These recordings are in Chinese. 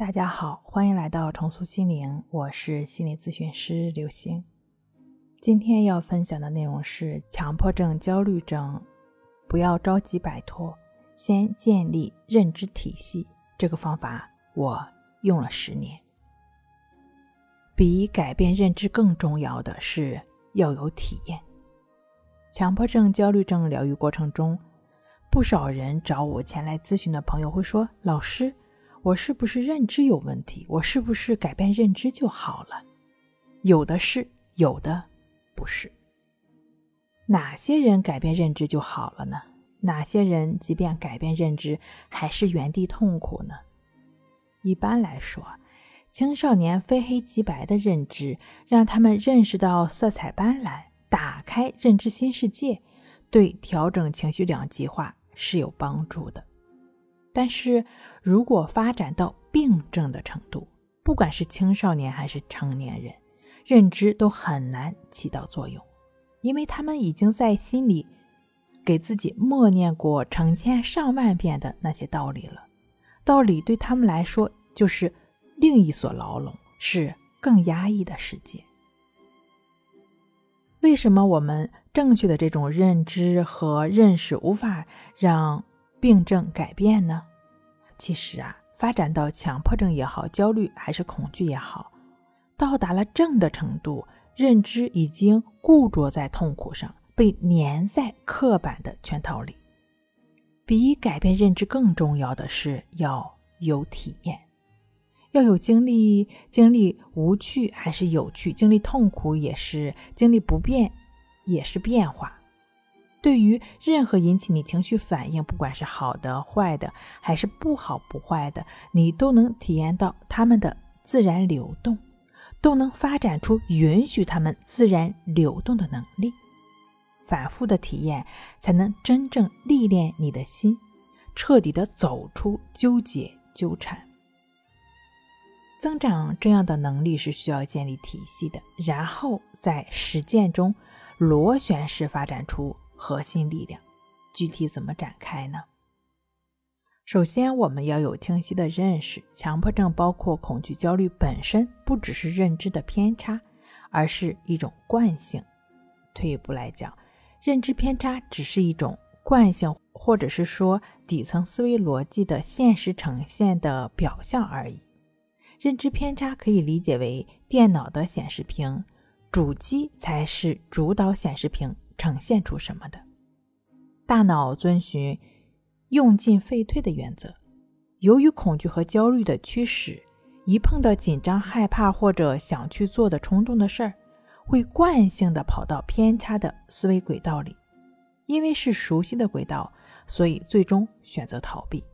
大家好，欢迎来到重塑心灵，我是心理咨询师刘星。今天要分享的内容是强迫症、焦虑症，不要着急摆脱，先建立认知体系。这个方法我用了十年。比改变认知更重要的是要有体验。强迫症、焦虑症疗愈过程中，不少人找我前来咨询的朋友会说：“老师，我是不是认知有问题？我是不是改变认知就好了？”有的是，有的不是。哪些人改变认知就好了呢？哪些人即便改变认知，还是原地痛苦呢？一般来说，青少年非黑即白的认知，让他们认识到色彩斑斓。打开认知新世界，对调整情绪两极化是有帮助的。但是如果发展到病症的程度，不管是青少年还是成年人，认知都很难起到作用，因为他们已经在心里给自己默念过成千上万遍的那些道理了。道理对他们来说就是另一所牢笼，是更压抑的世界。为什么我们正确的这种认知和认识无法让病症改变呢？其实啊，发展到强迫症也好，焦虑还是恐惧也好，到达了症的程度，认知已经固着在痛苦上，被粘在刻板的圈套里。比改变认知更重要的是要有体验。要有经历，经历无趣还是有趣，经历痛苦也是经历不变，也是变化。对于任何引起你情绪反应，不管是好的、坏的，还是不好不坏的，你都能体验到它们的自然流动，都能发展出允许它们自然流动的能力。反复的体验，才能真正历练你的心，彻底的走出纠结纠缠。增长这样的能力是需要建立体系的，然后在实践中螺旋式发展出核心力量。具体怎么展开呢？首先，我们要有清晰的认识，强迫症包括恐惧、焦虑本身不只是认知的偏差，而是一种惯性。退一步来讲，认知偏差只是一种惯性，或者是说底层思维逻辑的现实呈现的表象而已。认知偏差可以理解为电脑的显示屏，主机才是主导显示屏呈现出什么的。大脑遵循用进废退的原则，由于恐惧和焦虑的驱使，一碰到紧张、害怕或者想去做的冲动的事儿，会惯性的跑到偏差的思维轨道里。因为是熟悉的轨道，所以最终选择逃避。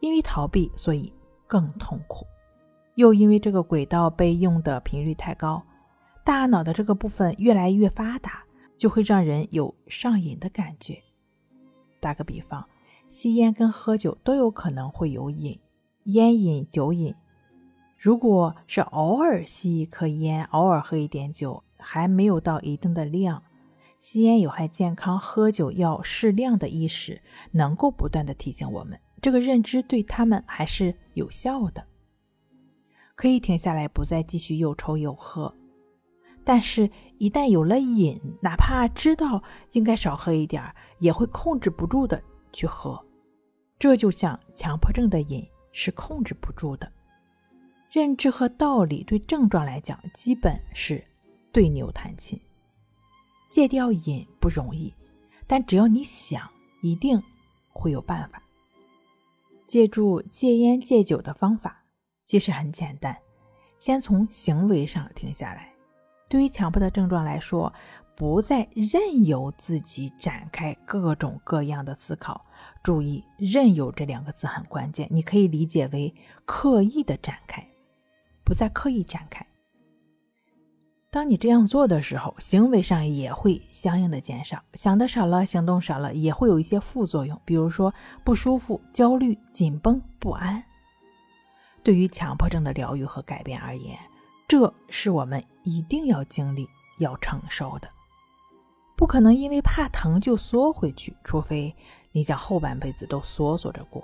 因为逃避，所以更痛苦。又因为这个轨道被用的频率太高，大脑的这个部分越来越发达，就会让人有上瘾的感觉。打个比方，吸烟跟喝酒都有可能会有瘾，烟瘾、酒瘾。如果是偶尔吸一颗烟，偶尔喝一点酒，还没有到一定的量，吸烟有害健康，喝酒要适量的意识，能够不断的提醒我们，这个认知对他们还是有效的。可以停下来，不再继续又抽又喝。但是，一旦有了瘾，哪怕知道应该少喝一点也会控制不住的去喝。这就像强迫症的瘾是控制不住的。认知和道理对症状来讲，基本是对牛弹琴。戒掉瘾不容易，但只要你想，一定会有办法。借助戒烟戒酒的方法。其实很简单，先从行为上停下来。对于强迫的症状来说，不再任由自己展开各种各样的思考。注意“任由”这两个字很关键，你可以理解为刻意的展开，不再刻意展开。当你这样做的时候，行为上也会相应的减少，想的少了，行动少了，也会有一些副作用，比如说不舒服、焦虑、紧绷、不安。对于强迫症的疗愈和改变而言，这是我们一定要经历、要承受的。不可能因为怕疼就缩回去，除非你想后半辈子都缩缩着过。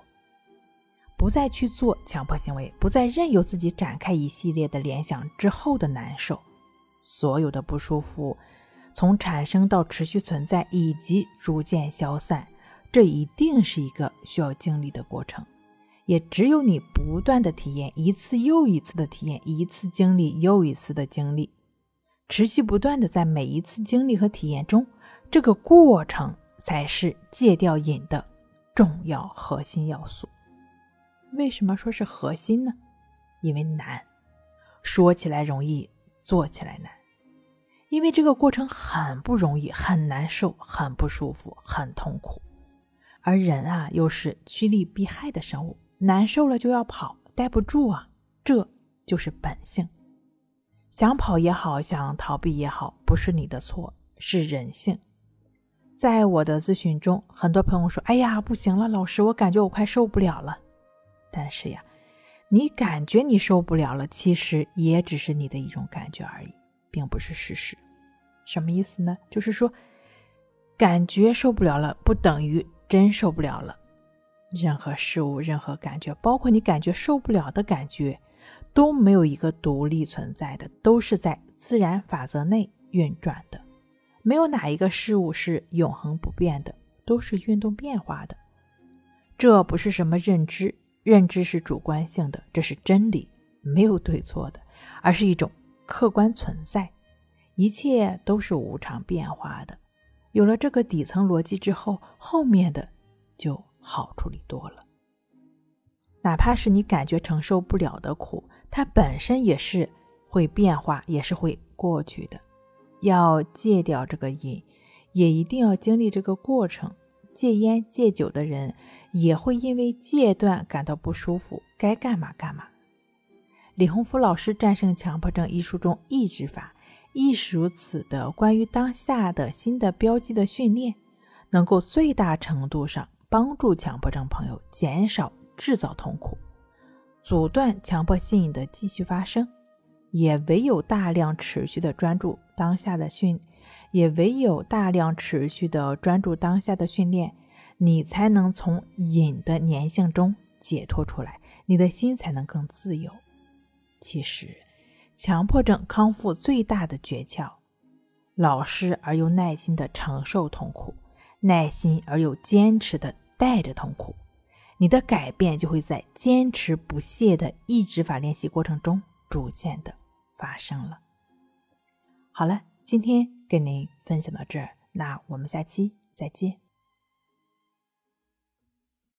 不再去做强迫行为，不再任由自己展开一系列的联想之后的难受，所有的不舒服从产生到持续存在以及逐渐消散，这一定是一个需要经历的过程。也只有你不断的体验，一次又一次的体验，一次经历又一次的经历，持续不断的在每一次经历和体验中，这个过程才是戒掉瘾的重要核心要素。为什么说是核心呢？因为难，说起来容易，做起来难。因为这个过程很不容易，很难受，很不舒服，很痛苦。而人啊，又是趋利避害的生物，难受了就要跑，待不住啊，这就是本性。想跑也好，想逃避也好，不是你的错，是人性。在我的咨询中，很多朋友说：“哎呀，不行了，老师，我感觉我快受不了了。”但是呀，你感觉你受不了了，其实也只是你的一种感觉而已，并不是事实。什么意思呢？就是说，感觉受不了了，不等于真受不了了。任何事物、任何感觉，包括你感觉受不了的感觉，都没有一个独立存在的，都是在自然法则内运转的。没有哪一个事物是永恒不变的，都是运动变化的。这不是什么认知。认知是主观性的，这是真理，没有对错的，而是一种客观存在。一切都是无常变化的。有了这个底层逻辑之后，后面的就好处理多了。哪怕是你感觉承受不了的苦，它本身也是会变化，也是会过去的。要戒掉这个瘾，也一定要经历这个过程。戒烟戒酒的人也会因为戒断感到不舒服，该干嘛干嘛。李洪福老师《战胜强迫症》一书中，抑制法亦是如此的。关于当下的新的标记的训练，能够最大程度上帮助强迫症朋友减少制造痛苦，阻断强迫性瘾的继续发生。也唯有大量持续的专注当下的训。也唯有大量持续的专注当下的训练，你才能从瘾的粘性中解脱出来，你的心才能更自由。其实，强迫症康复最大的诀窍，老实而又耐心的承受痛苦，耐心而又坚持的带着痛苦，你的改变就会在坚持不懈的意志法练习过程中逐渐的发生了。好了，今天。跟您分享到这儿，那我们下期再见。